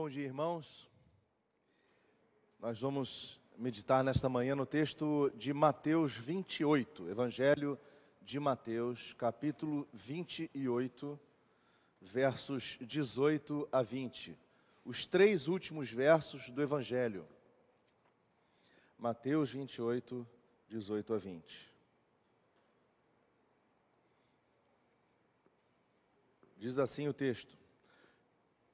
Bom dia, irmãos. Nós vamos meditar nesta manhã no texto de Mateus 28, Evangelho de Mateus, capítulo 28, versos 18 a 20. Os três últimos versos do Evangelho. Mateus 28, 18 a 20. Diz assim o texto: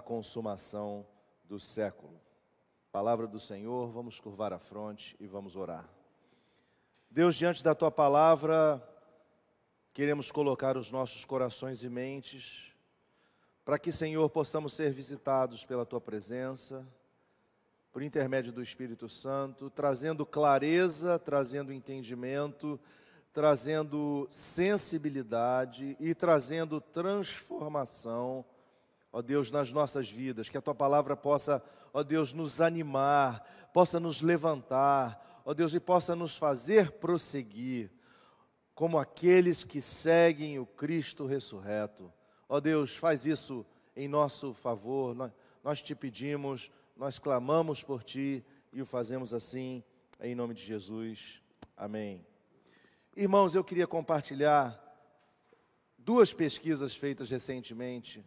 consumação do século. Palavra do Senhor, vamos curvar a fronte e vamos orar. Deus, diante da tua palavra, queremos colocar os nossos corações e mentes, para que, Senhor, possamos ser visitados pela tua presença, por intermédio do Espírito Santo, trazendo clareza, trazendo entendimento, trazendo sensibilidade e trazendo transformação ó Deus, nas nossas vidas, que a tua palavra possa, ó Deus, nos animar, possa nos levantar, ó Deus, e possa nos fazer prosseguir como aqueles que seguem o Cristo ressurreto. Ó Deus, faz isso em nosso favor, nós, nós te pedimos, nós clamamos por ti e o fazemos assim, em nome de Jesus. Amém. Irmãos, eu queria compartilhar duas pesquisas feitas recentemente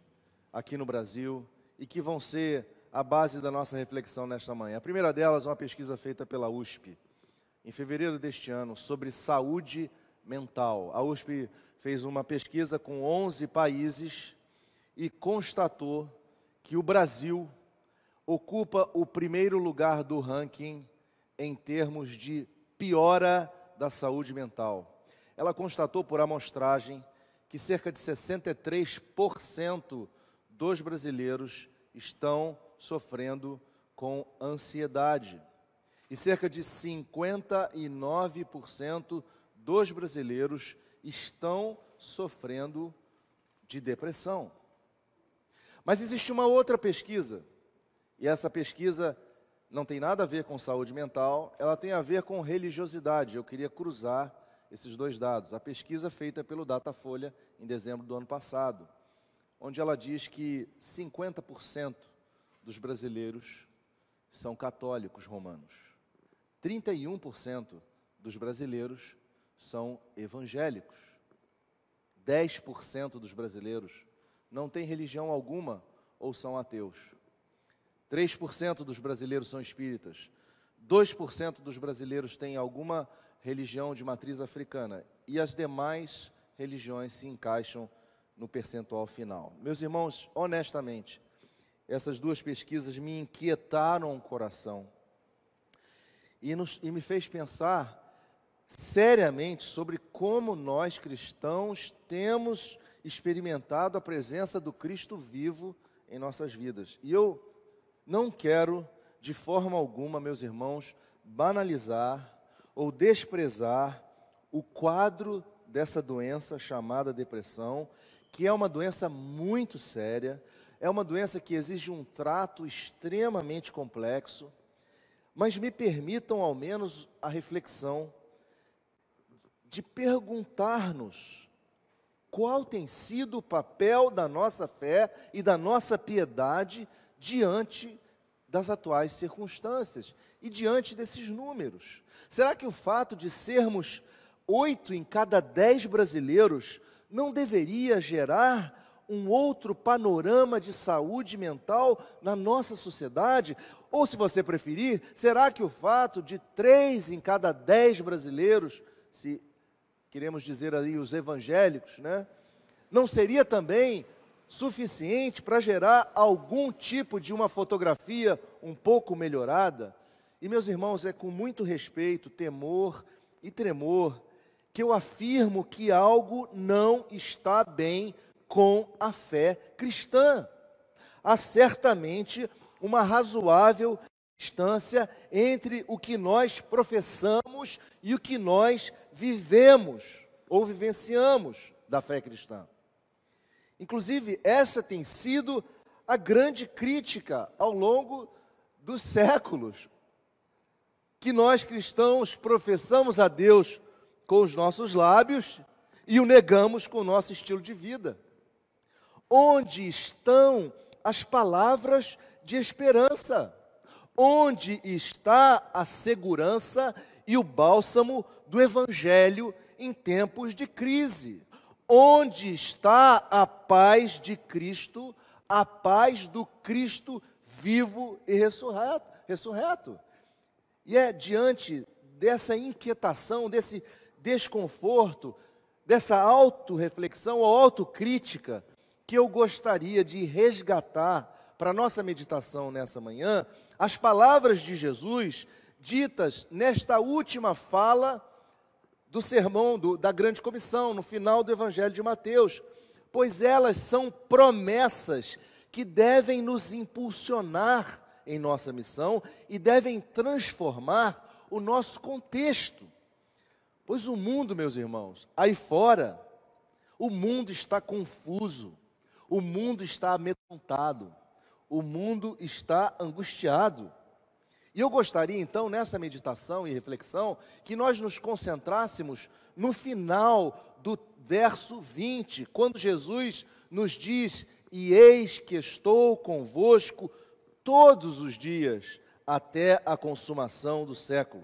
aqui no Brasil e que vão ser a base da nossa reflexão nesta manhã. A primeira delas é uma pesquisa feita pela USP, em fevereiro deste ano, sobre saúde mental. A USP fez uma pesquisa com 11 países e constatou que o Brasil ocupa o primeiro lugar do ranking em termos de piora da saúde mental. Ela constatou por amostragem que cerca de 63% dos brasileiros estão sofrendo com ansiedade. E cerca de 59% dos brasileiros estão sofrendo de depressão. Mas existe uma outra pesquisa, e essa pesquisa não tem nada a ver com saúde mental, ela tem a ver com religiosidade. Eu queria cruzar esses dois dados. A pesquisa feita pelo Datafolha em dezembro do ano passado onde ela diz que 50% dos brasileiros são católicos romanos. 31% dos brasileiros são evangélicos. 10% dos brasileiros não têm religião alguma ou são ateus. 3% dos brasileiros são espíritas. 2% dos brasileiros têm alguma religião de matriz africana. E as demais religiões se encaixam no percentual final. Meus irmãos, honestamente, essas duas pesquisas me inquietaram o coração e, nos, e me fez pensar seriamente sobre como nós cristãos temos experimentado a presença do Cristo vivo em nossas vidas. E eu não quero, de forma alguma, meus irmãos, banalizar ou desprezar o quadro dessa doença chamada depressão que é uma doença muito séria, é uma doença que exige um trato extremamente complexo, mas me permitam ao menos a reflexão de perguntar-nos qual tem sido o papel da nossa fé e da nossa piedade diante das atuais circunstâncias e diante desses números. Será que o fato de sermos oito em cada dez brasileiros não deveria gerar um outro panorama de saúde mental na nossa sociedade? Ou, se você preferir, será que o fato de três em cada dez brasileiros, se queremos dizer aí os evangélicos, né, não seria também suficiente para gerar algum tipo de uma fotografia um pouco melhorada? E, meus irmãos, é com muito respeito, temor e tremor que eu afirmo que algo não está bem com a fé cristã. Há certamente uma razoável distância entre o que nós professamos e o que nós vivemos ou vivenciamos da fé cristã. Inclusive, essa tem sido a grande crítica ao longo dos séculos. Que nós cristãos professamos a Deus com os nossos lábios e o negamos com o nosso estilo de vida. Onde estão as palavras de esperança? Onde está a segurança e o bálsamo do Evangelho em tempos de crise? Onde está a paz de Cristo, a paz do Cristo vivo e ressurreto? ressurreto? E é diante dessa inquietação, desse desconforto, dessa autorreflexão ou autocrítica, que eu gostaria de resgatar para a nossa meditação nessa manhã, as palavras de Jesus ditas nesta última fala do sermão do, da grande comissão, no final do Evangelho de Mateus, pois elas são promessas que devem nos impulsionar em nossa missão e devem transformar o nosso contexto. Pois o mundo, meus irmãos, aí fora, o mundo está confuso, o mundo está amedrontado, o mundo está angustiado. E eu gostaria então, nessa meditação e reflexão, que nós nos concentrássemos no final do verso 20, quando Jesus nos diz: E eis que estou convosco todos os dias, até a consumação do século.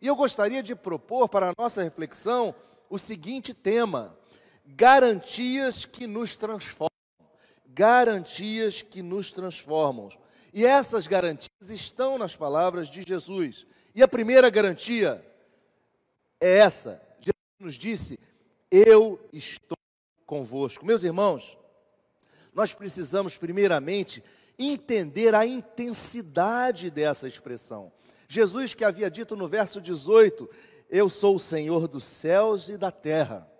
E eu gostaria de propor para a nossa reflexão o seguinte tema: garantias que nos transformam garantias que nos transformam. E essas garantias estão nas palavras de Jesus. E a primeira garantia é essa: Jesus nos disse: Eu estou convosco. Meus irmãos, nós precisamos, primeiramente, entender a intensidade dessa expressão. Jesus, que havia dito no verso 18: Eu sou o Senhor dos céus e da terra.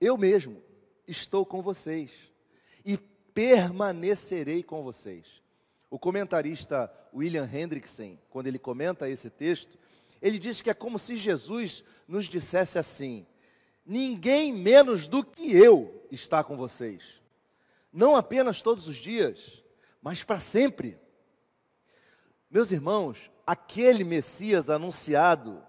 Eu mesmo estou com vocês e permanecerei com vocês. O comentarista William Hendrickson, quando ele comenta esse texto, ele diz que é como se Jesus nos dissesse assim: ninguém menos do que eu está com vocês. Não apenas todos os dias, mas para sempre. Meus irmãos, aquele Messias anunciado,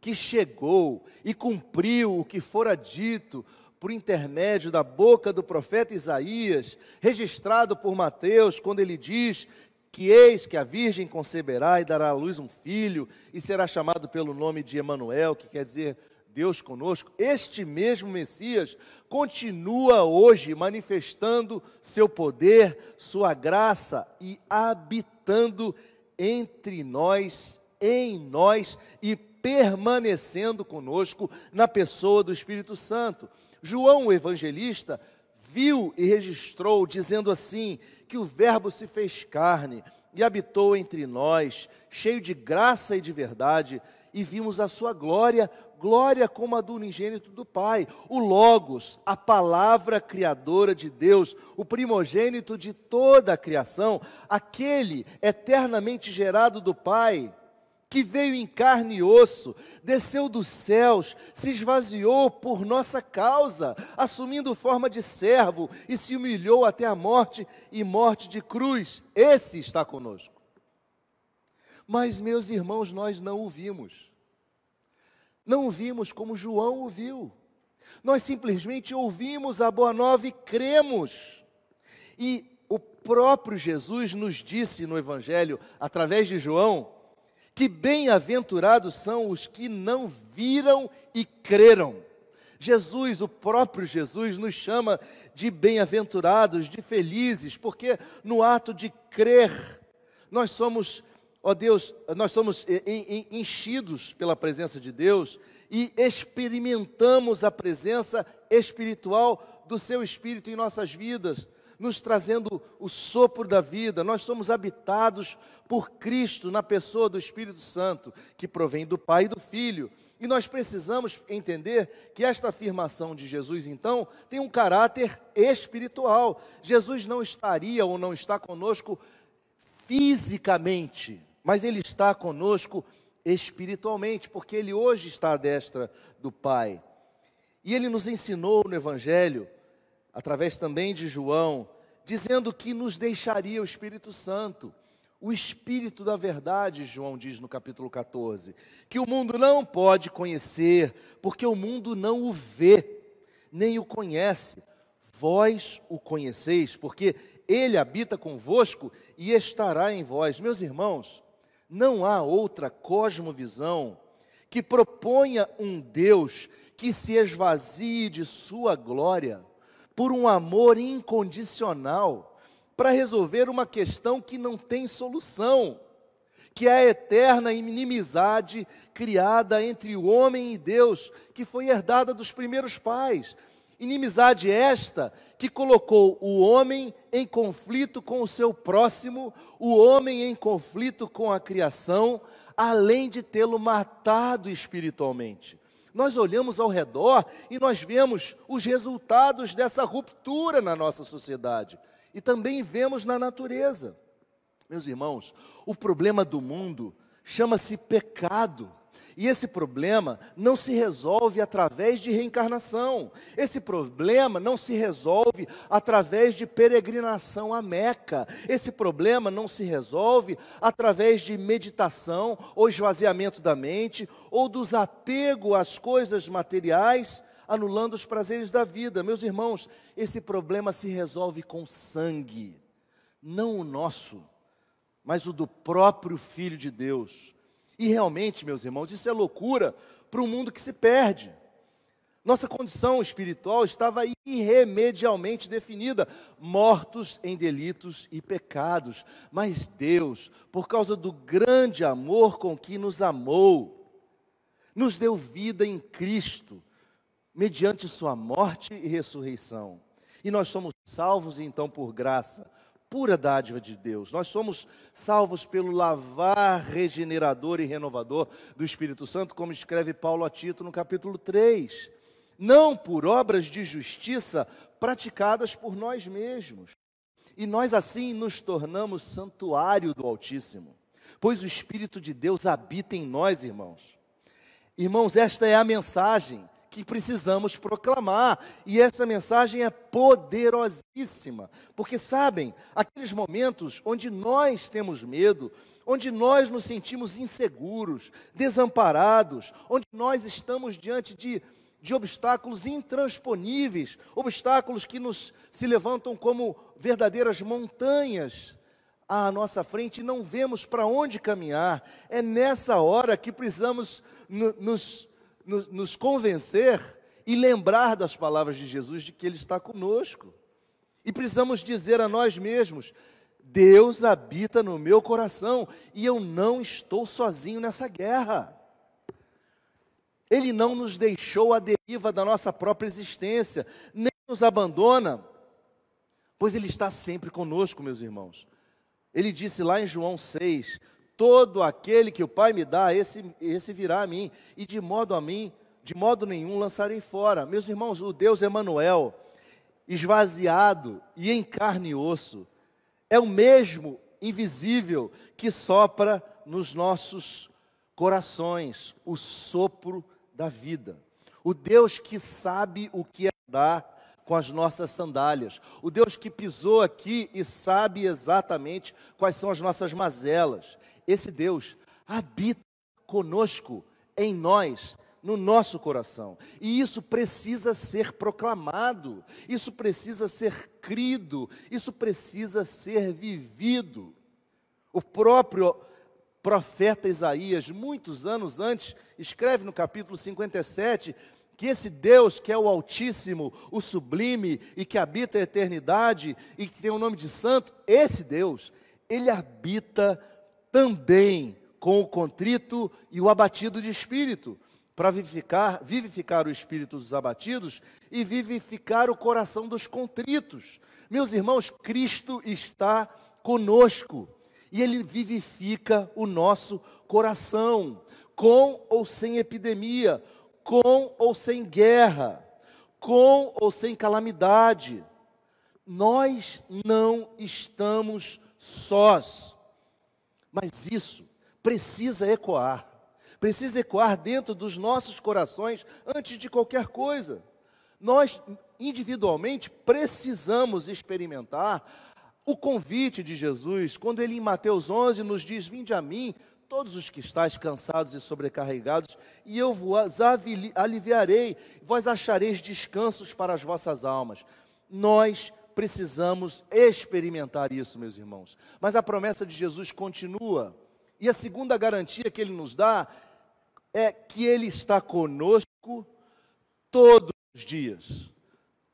que chegou e cumpriu o que fora dito por intermédio da boca do profeta Isaías, registrado por Mateus, quando ele diz que eis que a virgem conceberá e dará à luz um filho e será chamado pelo nome de Emanuel, que quer dizer Deus conosco. Este mesmo Messias continua hoje manifestando seu poder, sua graça e habitando entre nós, em nós e permanecendo conosco na pessoa do Espírito Santo. João, o evangelista, viu e registrou, dizendo assim: que o Verbo se fez carne e habitou entre nós, cheio de graça e de verdade, e vimos a sua glória, glória como a do unigênito do Pai, o Logos, a palavra criadora de Deus, o primogênito de toda a criação, aquele eternamente gerado do Pai que veio em carne e osso, desceu dos céus, se esvaziou por nossa causa, assumindo forma de servo e se humilhou até a morte e morte de cruz. Esse está conosco. Mas, meus irmãos, nós não o vimos. Não o vimos como João o viu. Nós simplesmente ouvimos a boa nova e cremos. E o próprio Jesus nos disse no Evangelho, através de João, que bem-aventurados são os que não viram e creram. Jesus, o próprio Jesus, nos chama de bem-aventurados, de felizes, porque no ato de crer, nós somos, ó Deus, nós somos enchidos pela presença de Deus e experimentamos a presença espiritual do Seu Espírito em nossas vidas nos trazendo o sopro da vida. Nós somos habitados por Cristo na pessoa do Espírito Santo, que provém do Pai e do Filho. E nós precisamos entender que esta afirmação de Jesus, então, tem um caráter espiritual. Jesus não estaria ou não está conosco fisicamente, mas Ele está conosco espiritualmente, porque Ele hoje está à destra do Pai. E Ele nos ensinou no Evangelho, através também de João, dizendo que nos deixaria o Espírito Santo, o Espírito da verdade, João diz no capítulo 14, que o mundo não pode conhecer, porque o mundo não o vê, nem o conhece. Vós o conheceis, porque ele habita convosco e estará em vós. Meus irmãos, não há outra cosmovisão que proponha um Deus que se esvazie de sua glória por um amor incondicional para resolver uma questão que não tem solução, que é a eterna inimizade criada entre o homem e Deus, que foi herdada dos primeiros pais. Inimizade esta que colocou o homem em conflito com o seu próximo, o homem em conflito com a criação, além de tê-lo matado espiritualmente. Nós olhamos ao redor e nós vemos os resultados dessa ruptura na nossa sociedade e também vemos na natureza. Meus irmãos, o problema do mundo chama-se pecado. E esse problema não se resolve através de reencarnação. Esse problema não se resolve através de peregrinação à Meca. Esse problema não se resolve através de meditação ou esvaziamento da mente ou dos apego às coisas materiais, anulando os prazeres da vida. Meus irmãos, esse problema se resolve com sangue, não o nosso, mas o do próprio Filho de Deus e realmente, meus irmãos, isso é loucura para um mundo que se perde. Nossa condição espiritual estava irremedialmente definida, mortos em delitos e pecados. Mas Deus, por causa do grande amor com que nos amou, nos deu vida em Cristo, mediante Sua morte e ressurreição. E nós somos salvos então por graça, pura dádiva de Deus. Nós somos salvos pelo lavar regenerador e renovador do Espírito Santo, como escreve Paulo a Tito no capítulo 3. Não por obras de justiça praticadas por nós mesmos. E nós assim nos tornamos santuário do Altíssimo, pois o Espírito de Deus habita em nós, irmãos. Irmãos, esta é a mensagem que precisamos proclamar. E essa mensagem é poderosíssima, porque sabem, aqueles momentos onde nós temos medo, onde nós nos sentimos inseguros, desamparados, onde nós estamos diante de, de obstáculos intransponíveis, obstáculos que nos se levantam como verdadeiras montanhas à nossa frente e não vemos para onde caminhar. É nessa hora que precisamos nos nos convencer e lembrar das palavras de Jesus de que Ele está conosco. E precisamos dizer a nós mesmos: Deus habita no meu coração e eu não estou sozinho nessa guerra. Ele não nos deixou à deriva da nossa própria existência, nem nos abandona, pois Ele está sempre conosco, meus irmãos. Ele disse lá em João 6: Todo aquele que o Pai me dá, esse, esse virá a mim, e de modo a mim, de modo nenhum lançarei fora. Meus irmãos, o Deus Emanuel, esvaziado e em carne e osso, é o mesmo invisível que sopra nos nossos corações, o sopro da vida. O Deus que sabe o que é dar com as nossas sandálias. O Deus que pisou aqui e sabe exatamente quais são as nossas mazelas. Esse Deus habita conosco, em nós, no nosso coração. E isso precisa ser proclamado, isso precisa ser crido, isso precisa ser vivido. O próprio profeta Isaías, muitos anos antes, escreve no capítulo 57 que esse Deus que é o Altíssimo, o Sublime e que habita a eternidade e que tem o nome de Santo, esse Deus, ele habita também com o contrito e o abatido de espírito, para vivificar, vivificar o espírito dos abatidos e vivificar o coração dos contritos. Meus irmãos, Cristo está conosco e Ele vivifica o nosso coração, com ou sem epidemia, com ou sem guerra, com ou sem calamidade. Nós não estamos sós. Mas isso precisa ecoar, precisa ecoar dentro dos nossos corações antes de qualquer coisa. Nós, individualmente, precisamos experimentar o convite de Jesus, quando ele em Mateus 11 nos diz: Vinde a mim, todos os que estáis cansados e sobrecarregados, e eu vos aliviarei, vós achareis descansos para as vossas almas. Nós precisamos experimentar isso, meus irmãos. Mas a promessa de Jesus continua. E a segunda garantia que ele nos dá é que ele está conosco todos os dias.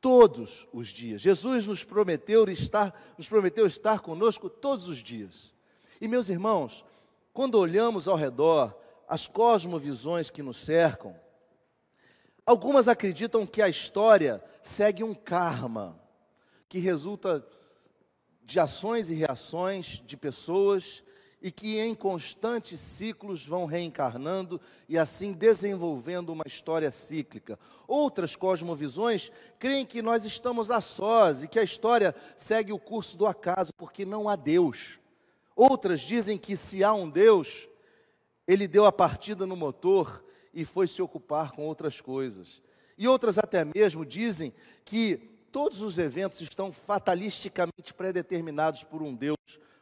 Todos os dias. Jesus nos prometeu estar, nos prometeu estar conosco todos os dias. E meus irmãos, quando olhamos ao redor as cosmovisões que nos cercam, algumas acreditam que a história segue um karma que resulta de ações e reações de pessoas e que em constantes ciclos vão reencarnando e assim desenvolvendo uma história cíclica. Outras cosmovisões creem que nós estamos a sós e que a história segue o curso do acaso, porque não há Deus. Outras dizem que se há um Deus, ele deu a partida no motor e foi se ocupar com outras coisas. E outras até mesmo dizem que todos os eventos estão fatalisticamente predeterminados por um Deus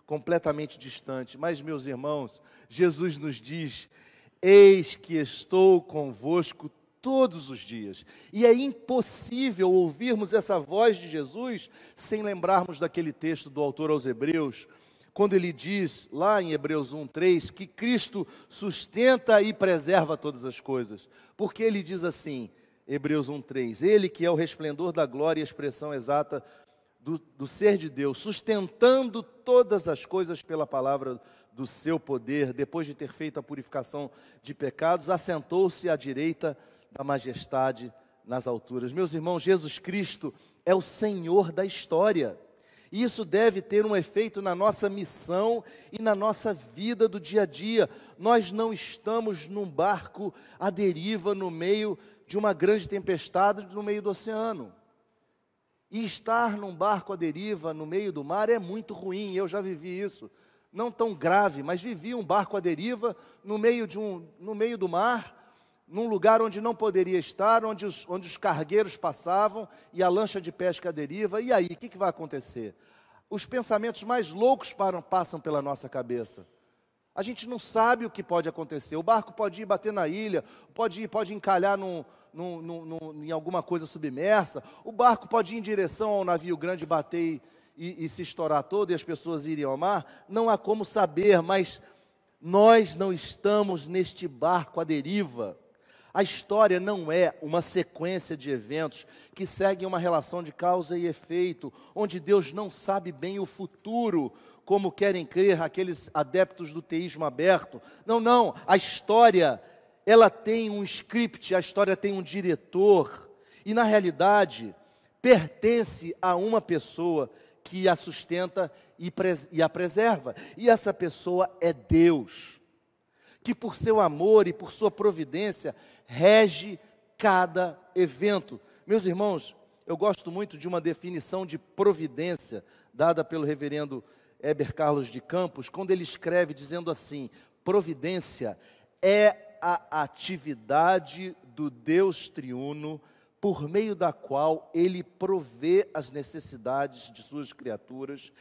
completamente distante. Mas, meus irmãos, Jesus nos diz: Eis que estou convosco todos os dias. E é impossível ouvirmos essa voz de Jesus sem lembrarmos daquele texto do autor aos Hebreus, quando ele diz, lá em Hebreus 1:3, que Cristo sustenta e preserva todas as coisas. Porque ele diz assim, Hebreus 1:3, ele que é o resplendor da glória e a expressão exata do, do ser de Deus, sustentando todas as coisas pela palavra do seu poder, depois de ter feito a purificação de pecados, assentou-se à direita da majestade nas alturas. Meus irmãos, Jesus Cristo é o Senhor da história. Isso deve ter um efeito na nossa missão e na nossa vida do dia a dia. Nós não estamos num barco à deriva no meio de uma grande tempestade no meio do oceano. E estar num barco à deriva no meio do mar é muito ruim, eu já vivi isso. Não tão grave, mas vivi um barco à deriva no meio, de um, no meio do mar, num lugar onde não poderia estar, onde os, onde os cargueiros passavam e a lancha de pesca deriva. E aí, o que, que vai acontecer? Os pensamentos mais loucos param, passam pela nossa cabeça. A gente não sabe o que pode acontecer. O barco pode ir bater na ilha, pode ir, pode encalhar num, num, num, em alguma coisa submersa. O barco pode ir em direção ao navio grande, bater e, e se estourar todo e as pessoas irem ao mar. Não há como saber, mas nós não estamos neste barco à deriva. A história não é uma sequência de eventos que seguem uma relação de causa e efeito, onde Deus não sabe bem o futuro, como querem crer aqueles adeptos do teísmo aberto. Não, não, a história ela tem um script, a história tem um diretor, e na realidade pertence a uma pessoa que a sustenta e, e a preserva, e essa pessoa é Deus, que por seu amor e por sua providência rege cada evento. Meus irmãos, eu gosto muito de uma definição de providência dada pelo reverendo Heber Carlos de Campos, quando ele escreve dizendo assim: providência é a atividade do Deus triuno, por meio da qual ele provê as necessidades de suas criaturas,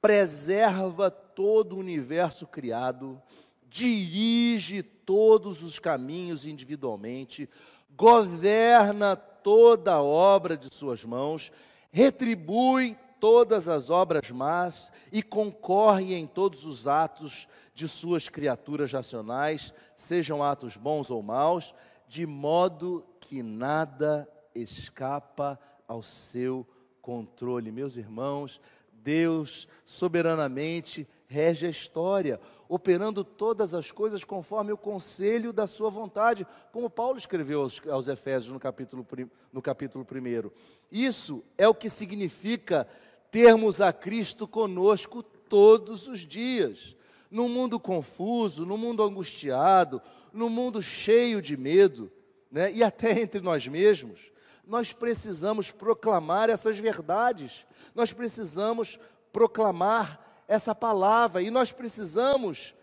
preserva todo o universo criado, dirige todos os caminhos individualmente, governa toda a obra de suas mãos, retribui todas as obras más e concorre em todos os atos de suas criaturas racionais, sejam atos bons ou maus, de modo que nada escapa ao seu controle. Meus irmãos, Deus soberanamente rege a história, operando todas as coisas conforme o conselho da sua vontade, como Paulo escreveu aos, aos Efésios no capítulo, no capítulo 1. Isso é o que significa termos a Cristo conosco todos os dias num mundo confuso, num mundo angustiado, num mundo cheio de medo, né? e até entre nós mesmos, nós precisamos proclamar essas verdades, nós precisamos proclamar essa palavra e nós precisamos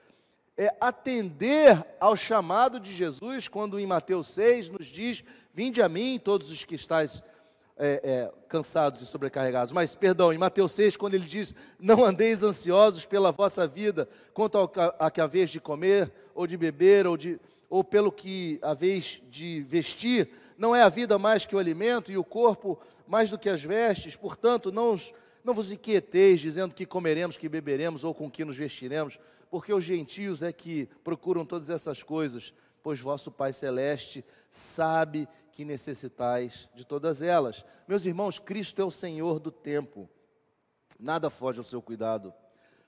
é, atender ao chamado de Jesus, quando em Mateus 6 nos diz: Vinde a mim, todos os que estáis é, é, cansados e sobrecarregados. Mas, perdão, em Mateus 6, quando ele diz: Não andeis ansiosos pela vossa vida, quanto ao a que haveis de comer, ou de beber, ou, de, ou pelo que haveis de vestir, não é a vida mais que o alimento, e o corpo mais do que as vestes, portanto, não, os, não vos inquieteis, dizendo que comeremos, que beberemos, ou com que nos vestiremos, porque os gentios é que procuram todas essas coisas, pois vosso Pai Celeste sabe que necessitais de todas elas. Meus irmãos, Cristo é o Senhor do tempo, nada foge ao seu cuidado.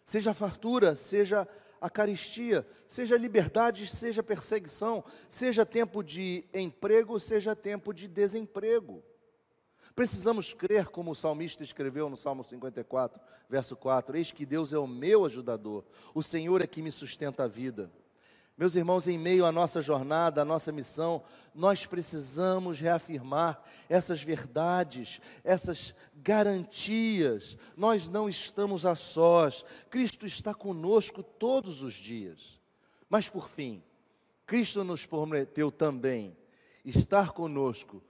Seja fartura, seja a caristia, seja liberdade, seja perseguição, seja tempo de emprego, seja tempo de desemprego. Precisamos crer, como o salmista escreveu no Salmo 54, verso 4: Eis que Deus é o meu ajudador, o Senhor é que me sustenta a vida. Meus irmãos, em meio à nossa jornada, à nossa missão, nós precisamos reafirmar essas verdades, essas garantias. Nós não estamos a sós, Cristo está conosco todos os dias. Mas por fim, Cristo nos prometeu também estar conosco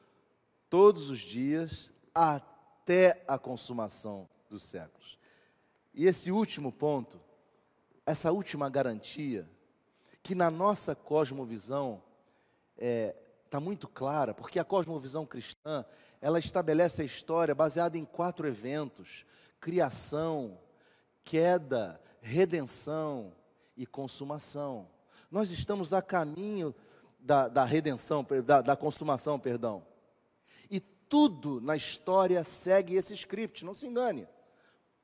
todos os dias até a consumação dos séculos. E esse último ponto, essa última garantia, que na nossa cosmovisão está é, tá muito clara, porque a cosmovisão cristã ela estabelece a história baseada em quatro eventos: criação, queda, redenção e consumação. Nós estamos a caminho da, da redenção, da, da consumação, perdão. Tudo na história segue esse script, não se engane.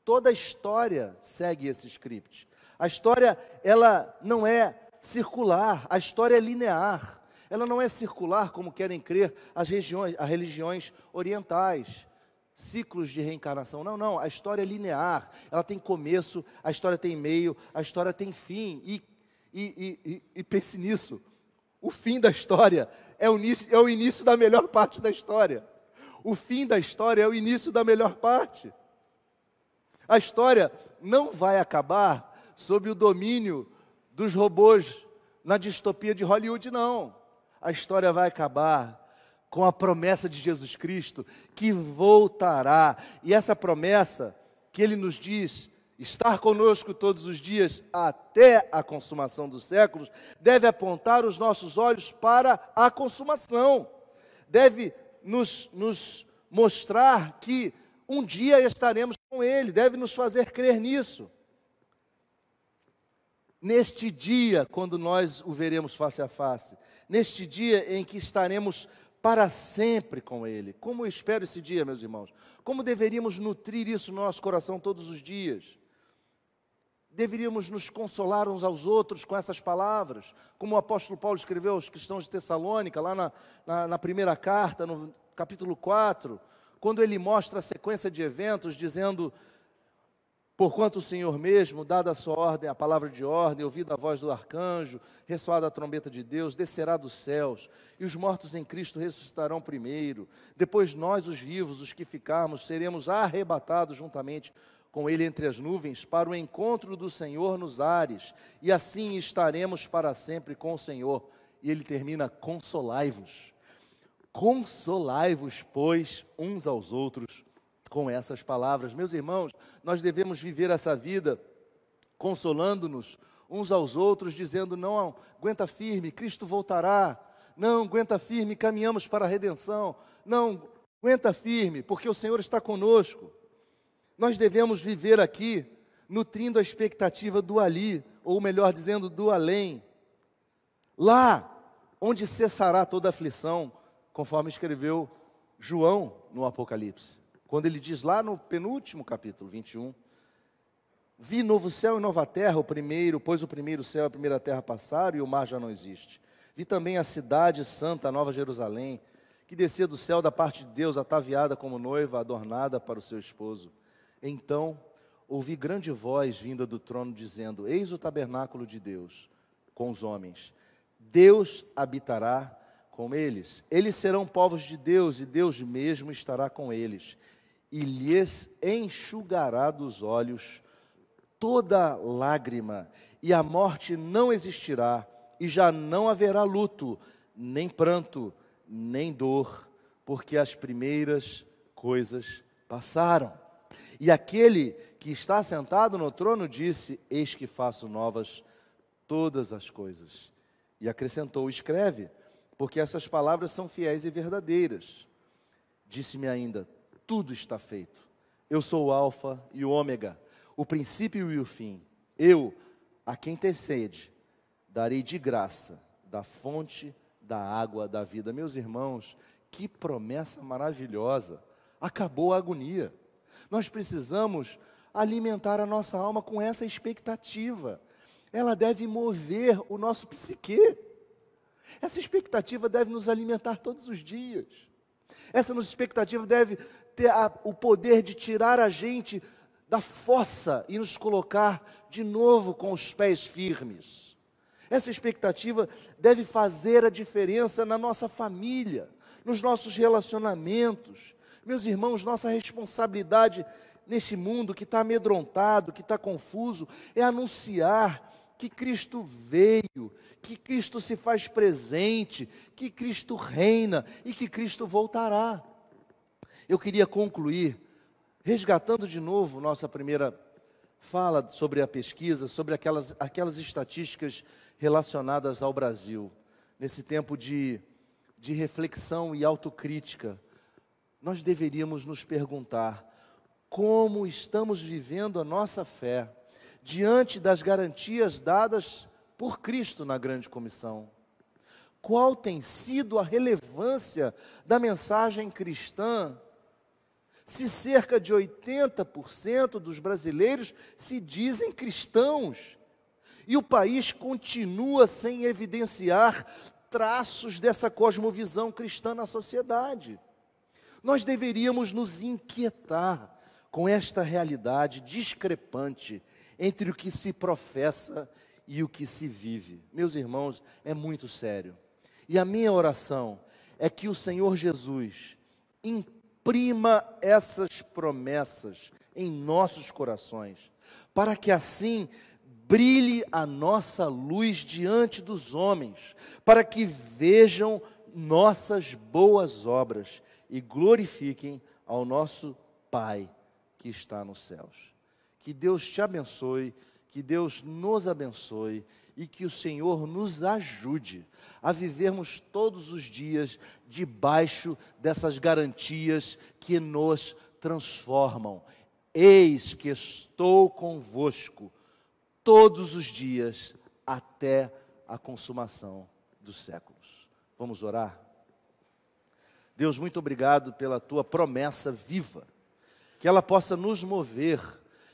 Toda a história segue esse script. A história, ela não é circular, a história é linear. Ela não é circular como querem crer as, regiões, as religiões orientais. Ciclos de reencarnação. Não, não, a história é linear. Ela tem começo, a história tem meio, a história tem fim. E, e, e, e pense nisso. O fim da história é o, início, é o início da melhor parte da história. O fim da história é o início da melhor parte. A história não vai acabar sob o domínio dos robôs na distopia de Hollywood, não. A história vai acabar com a promessa de Jesus Cristo que voltará. E essa promessa que ele nos diz estar conosco todos os dias até a consumação dos séculos, deve apontar os nossos olhos para a consumação, deve nos, nos mostrar que um dia estaremos com Ele, deve nos fazer crer nisso neste dia, quando nós o veremos face a face, neste dia em que estaremos para sempre com Ele. Como eu espero esse dia, meus irmãos? Como deveríamos nutrir isso no nosso coração todos os dias? Deveríamos nos consolar uns aos outros com essas palavras, como o apóstolo Paulo escreveu aos cristãos de Tessalônica, lá na, na, na primeira carta, no capítulo 4, quando ele mostra a sequência de eventos, dizendo Porquanto o Senhor mesmo, dada a sua ordem, a palavra de ordem, ouvida a voz do arcanjo, ressoada a trombeta de Deus, descerá dos céus, e os mortos em Cristo ressuscitarão primeiro. Depois nós, os vivos, os que ficarmos, seremos arrebatados juntamente com ele entre as nuvens, para o encontro do Senhor nos ares, e assim estaremos para sempre com o Senhor. E ele termina: consolai-vos. Consolai-vos, pois, uns aos outros com essas palavras. Meus irmãos, nós devemos viver essa vida consolando-nos uns aos outros, dizendo: não, aguenta firme, Cristo voltará. Não, aguenta firme, caminhamos para a redenção. Não, aguenta firme, porque o Senhor está conosco. Nós devemos viver aqui nutrindo a expectativa do ali, ou melhor dizendo, do além. Lá onde cessará toda aflição, conforme escreveu João no Apocalipse. Quando ele diz lá no penúltimo capítulo 21, Vi novo céu e nova terra, o primeiro, pois o primeiro céu e a primeira terra passaram e o mar já não existe. Vi também a cidade santa, a nova Jerusalém, que descia do céu da parte de Deus, ataviada como noiva, adornada para o seu esposo. Então ouvi grande voz vinda do trono dizendo: Eis o tabernáculo de Deus com os homens. Deus habitará com eles. Eles serão povos de Deus e Deus mesmo estará com eles e lhes enxugará dos olhos toda lágrima, e a morte não existirá, e já não haverá luto, nem pranto, nem dor, porque as primeiras coisas passaram. E aquele que está sentado no trono disse: Eis que faço novas todas as coisas. E acrescentou: Escreve, porque essas palavras são fiéis e verdadeiras. Disse-me ainda: Tudo está feito. Eu sou o Alfa e o Ômega, o princípio e o fim. Eu, a quem tem sede, darei de graça da fonte da água da vida. Meus irmãos, que promessa maravilhosa! Acabou a agonia. Nós precisamos alimentar a nossa alma com essa expectativa. Ela deve mover o nosso psique. Essa expectativa deve nos alimentar todos os dias. Essa expectativa deve ter a, o poder de tirar a gente da fossa e nos colocar de novo com os pés firmes. Essa expectativa deve fazer a diferença na nossa família, nos nossos relacionamentos. Meus irmãos, nossa responsabilidade nesse mundo que está amedrontado, que está confuso, é anunciar que Cristo veio, que Cristo se faz presente, que Cristo reina e que Cristo voltará. Eu queria concluir resgatando de novo nossa primeira fala sobre a pesquisa, sobre aquelas, aquelas estatísticas relacionadas ao Brasil. Nesse tempo de, de reflexão e autocrítica, nós deveríamos nos perguntar como estamos vivendo a nossa fé diante das garantias dadas por Cristo na grande comissão. Qual tem sido a relevância da mensagem cristã? Se cerca de 80% dos brasileiros se dizem cristãos e o país continua sem evidenciar traços dessa cosmovisão cristã na sociedade. Nós deveríamos nos inquietar com esta realidade discrepante entre o que se professa e o que se vive. Meus irmãos, é muito sério. E a minha oração é que o Senhor Jesus imprima essas promessas em nossos corações, para que assim brilhe a nossa luz diante dos homens, para que vejam nossas boas obras e glorifiquem ao nosso Pai que está nos céus. Que Deus te abençoe, que Deus nos abençoe e que o Senhor nos ajude a vivermos todos os dias debaixo dessas garantias que nos transformam. Eis que estou convosco todos os dias até a consumação dos séculos. Vamos orar? Deus, muito obrigado pela tua promessa viva que ela possa nos mover,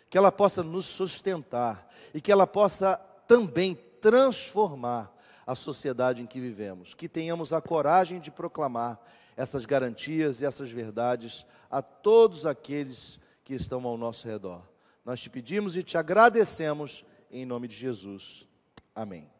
que ela possa nos sustentar e que ela possa também transformar a sociedade em que vivemos. Que tenhamos a coragem de proclamar essas garantias e essas verdades a todos aqueles que estão ao nosso redor. Nós te pedimos e te agradecemos em nome de Jesus. Amém.